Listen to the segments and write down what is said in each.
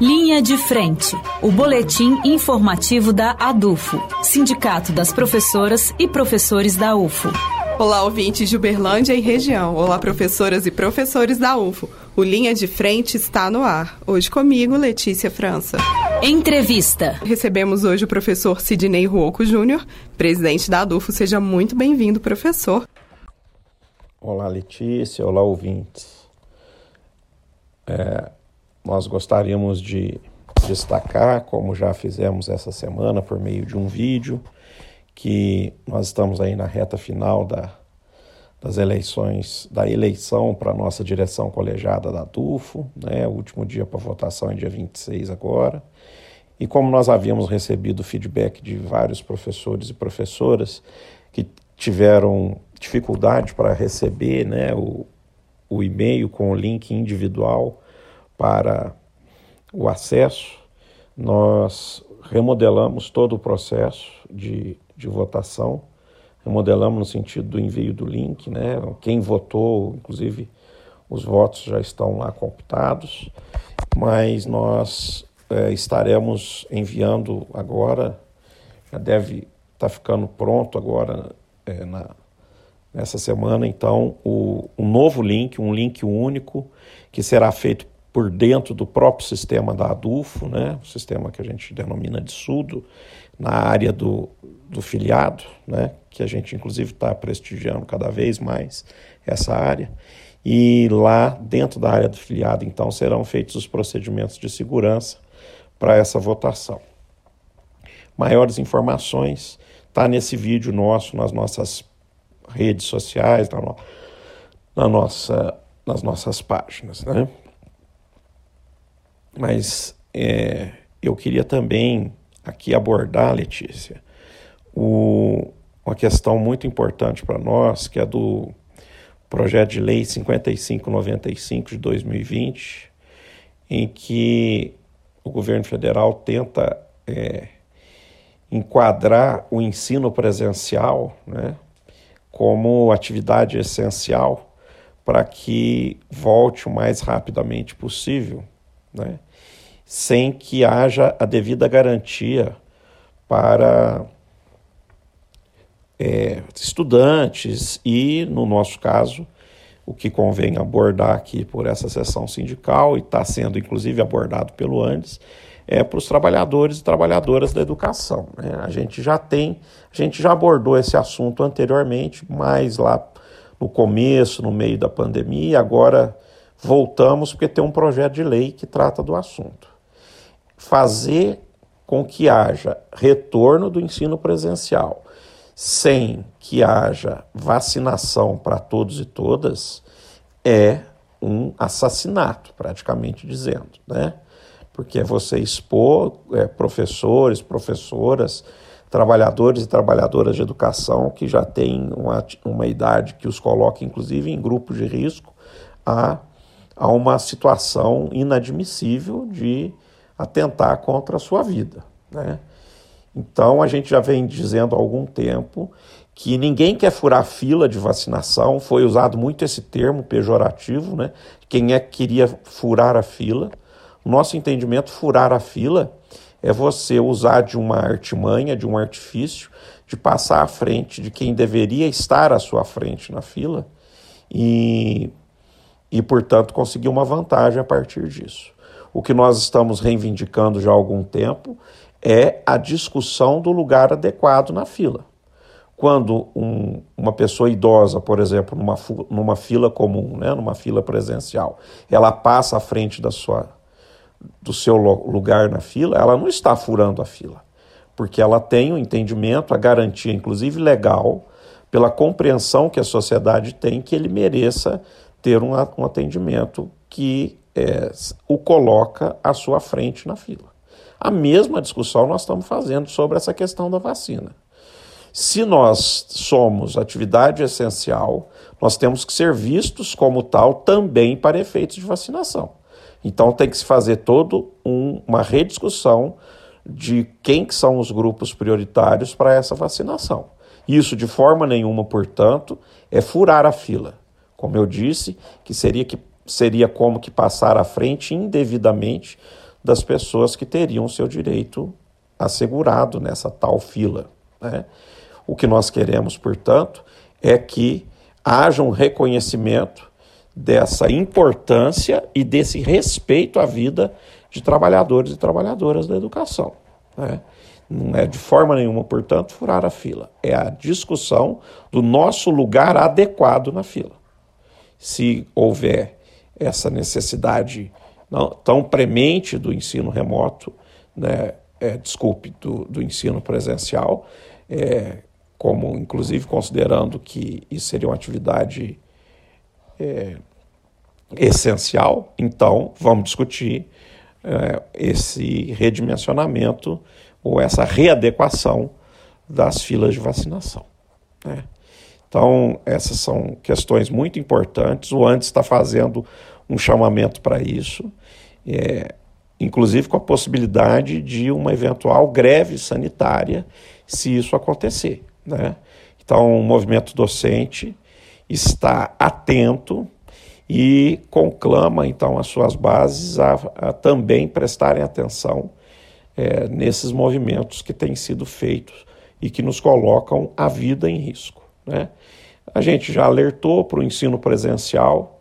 Linha de Frente, o boletim informativo da ADUFO, Sindicato das Professoras e Professores da UFO. Olá, ouvintes de Uberlândia e região. Olá, professoras e professores da UFO. O Linha de Frente está no ar. Hoje comigo, Letícia França. Entrevista. Recebemos hoje o professor Sidney Ruoco Júnior, presidente da ADUFO. Seja muito bem-vindo, professor. Olá, Letícia. Olá, ouvintes. É, nós gostaríamos de destacar, como já fizemos essa semana por meio de um vídeo, que nós estamos aí na reta final da, das eleições, da eleição para a nossa direção colegiada da TUFO, né? O último dia para votação é dia 26 agora. E como nós havíamos recebido feedback de vários professores e professoras que tiveram dificuldade para receber né, o, o e-mail com o link individual para o acesso, nós remodelamos todo o processo de, de votação, remodelamos no sentido do envio do link, né? Quem votou, inclusive, os votos já estão lá computados, mas nós é, estaremos enviando agora, já deve estar tá ficando pronto agora é, na, nessa semana, então, o, um novo link, um link único, que será feito por dentro do próprio sistema da ADUFO, né, o sistema que a gente denomina de SUDO, na área do, do filiado, né, que a gente inclusive está prestigiando cada vez mais essa área. E lá dentro da área do filiado, então, serão feitos os procedimentos de segurança para essa votação. Maiores informações está nesse vídeo nosso, nas nossas redes sociais, na, no, na nossa, nas nossas páginas. Né? Mas é, eu queria também aqui abordar, Letícia, o, uma questão muito importante para nós, que é do projeto de lei 5595 de 2020, em que o governo federal tenta é, enquadrar o ensino presencial né, como atividade essencial para que volte o mais rapidamente possível né? Sem que haja a devida garantia para é, estudantes e, no nosso caso, o que convém abordar aqui por essa sessão sindical e está sendo inclusive abordado pelo Andes, é para os trabalhadores e trabalhadoras da educação. Né? A gente já tem, a gente já abordou esse assunto anteriormente, mas lá no começo, no meio da pandemia, agora voltamos porque tem um projeto de lei que trata do assunto. Fazer com que haja retorno do ensino presencial sem que haja vacinação para todos e todas é um assassinato, praticamente dizendo, né? Porque é você expor é, professores, professoras, trabalhadores e trabalhadoras de educação que já têm uma, uma idade que os coloca, inclusive, em grupos de risco, a a uma situação inadmissível de atentar contra a sua vida. Né? Então, a gente já vem dizendo há algum tempo que ninguém quer furar fila de vacinação, foi usado muito esse termo pejorativo, né? Quem é que queria furar a fila? Nosso entendimento, furar a fila é você usar de uma artimanha, de um artifício, de passar à frente de quem deveria estar à sua frente na fila e e, portanto, conseguir uma vantagem a partir disso. O que nós estamos reivindicando já há algum tempo é a discussão do lugar adequado na fila. Quando um, uma pessoa idosa, por exemplo, numa, numa fila comum, né, numa fila presencial, ela passa à frente da sua, do seu lugar na fila, ela não está furando a fila, porque ela tem o entendimento, a garantia, inclusive legal, pela compreensão que a sociedade tem que ele mereça ter um, um atendimento que é, o coloca à sua frente na fila. A mesma discussão nós estamos fazendo sobre essa questão da vacina. Se nós somos atividade essencial, nós temos que ser vistos como tal também para efeitos de vacinação. Então tem que se fazer toda um, uma rediscussão de quem que são os grupos prioritários para essa vacinação. Isso de forma nenhuma, portanto, é furar a fila como eu disse, que seria, que seria como que passar à frente indevidamente das pessoas que teriam seu direito assegurado nessa tal fila. Né? O que nós queremos, portanto, é que haja um reconhecimento dessa importância e desse respeito à vida de trabalhadores e trabalhadoras da educação. Né? Não é de forma nenhuma, portanto, furar a fila. É a discussão do nosso lugar adequado na fila. Se houver essa necessidade não, tão premente do ensino remoto, né, é, desculpe, do, do, ensino presencial, é, como inclusive considerando que isso seria uma atividade é, essencial, então vamos discutir é, esse redimensionamento ou essa readequação das filas de vacinação. Né? Então, essas são questões muito importantes. O ANDES está fazendo um chamamento para isso, é, inclusive com a possibilidade de uma eventual greve sanitária, se isso acontecer. Né? Então, o movimento docente está atento e conclama então as suas bases a, a também prestarem atenção é, nesses movimentos que têm sido feitos e que nos colocam a vida em risco. Né? A gente já alertou para o ensino presencial,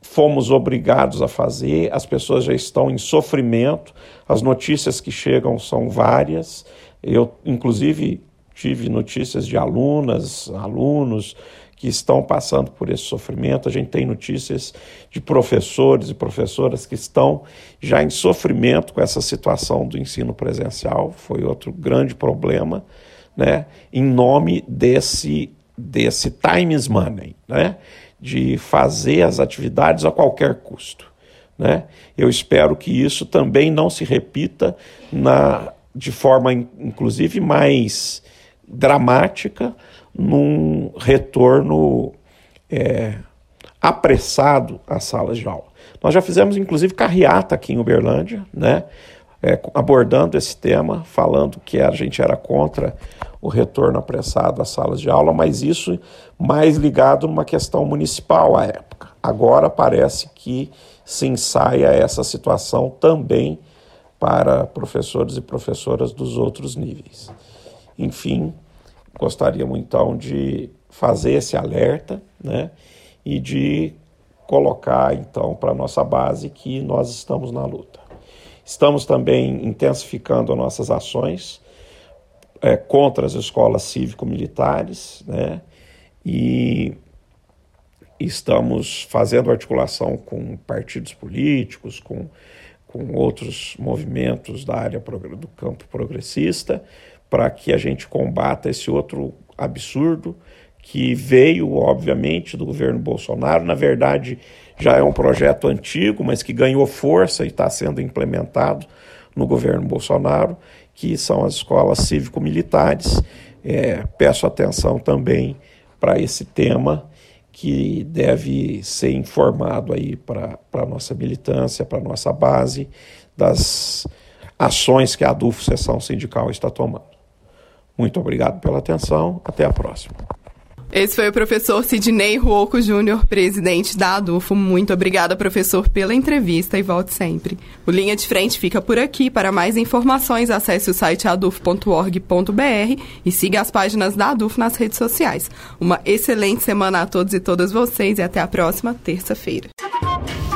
fomos obrigados a fazer, as pessoas já estão em sofrimento, as notícias que chegam são várias. Eu, inclusive, tive notícias de alunas, alunos que estão passando por esse sofrimento. A gente tem notícias de professores e professoras que estão já em sofrimento com essa situação do ensino presencial. Foi outro grande problema, né? Em nome desse desse time is money, né? De fazer as atividades a qualquer custo. Né? Eu espero que isso também não se repita na, de forma, inclusive, mais dramática num retorno é, apressado às salas de aula. Nós já fizemos, inclusive, carreata aqui em Uberlândia, né, é, abordando esse tema, falando que a gente era contra o retorno apressado às salas de aula, mas isso mais ligado numa questão municipal à época. Agora parece que se ensaia essa situação também para professores e professoras dos outros níveis. Enfim, gostaríamos então de fazer esse alerta, né, e de colocar então para a nossa base que nós estamos na luta. Estamos também intensificando nossas ações é, contra as escolas cívico-militares, né, e estamos fazendo articulação com partidos políticos, com, com outros movimentos da área do campo progressista, para que a gente combata esse outro absurdo que veio, obviamente, do governo Bolsonaro. Na verdade, já é um projeto antigo, mas que ganhou força e está sendo implementado no governo Bolsonaro, que são as escolas cívico-militares. É, peço atenção também para esse tema que deve ser informado aí para a nossa militância, para a nossa base, das ações que a ADUF Sessão Sindical está tomando. Muito obrigado pela atenção. Até a próxima. Esse foi o professor Sidney Ruoco Júnior, presidente da ADUFO. Muito obrigada, professor, pela entrevista e volte sempre. O Linha de Frente fica por aqui. Para mais informações, acesse o site adufo.org.br e siga as páginas da ADUFO nas redes sociais. Uma excelente semana a todos e todas vocês e até a próxima terça-feira.